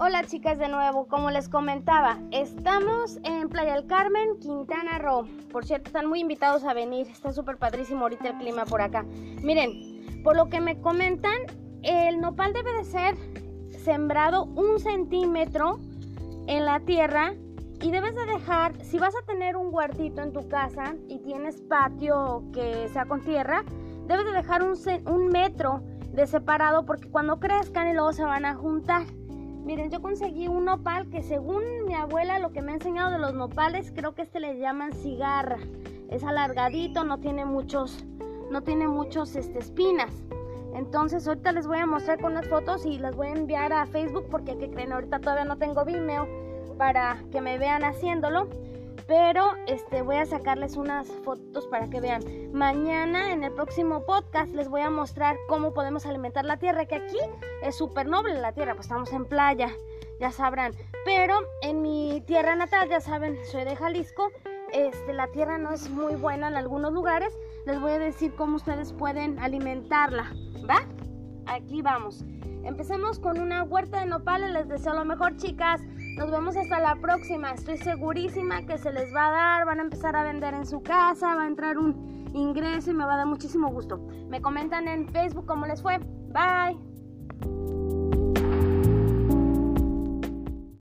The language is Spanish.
Hola chicas de nuevo, como les comentaba, estamos en Playa del Carmen, Quintana Roo. Por cierto, están muy invitados a venir, está súper padrísimo ahorita el clima por acá. Miren, por lo que me comentan, el nopal debe de ser sembrado un centímetro en la tierra y debes de dejar, si vas a tener un huertito en tu casa y tienes patio que sea con tierra, debes de dejar un, un metro de separado porque cuando crezcan y luego se van a juntar. Miren, yo conseguí un nopal que según mi abuela lo que me ha enseñado de los nopales, creo que este le llaman cigarra. Es alargadito, no tiene muchos, no tiene muchos este, espinas. Entonces ahorita les voy a mostrar con las fotos y las voy a enviar a Facebook porque que creen ahorita todavía no tengo Vimeo para que me vean haciéndolo pero este voy a sacarles unas fotos para que vean. Mañana en el próximo podcast les voy a mostrar cómo podemos alimentar la tierra, que aquí es súper noble la tierra, pues estamos en playa, ya sabrán. Pero en mi tierra natal, ya saben, soy de Jalisco, este, la tierra no es muy buena en algunos lugares. Les voy a decir cómo ustedes pueden alimentarla, ¿va? Aquí vamos. Empecemos con una huerta de nopales. Les deseo lo mejor, chicas. Nos vemos hasta la próxima. Estoy segurísima que se les va a dar. Van a empezar a vender en su casa. Va a entrar un ingreso y me va a dar muchísimo gusto. Me comentan en Facebook cómo les fue. Bye.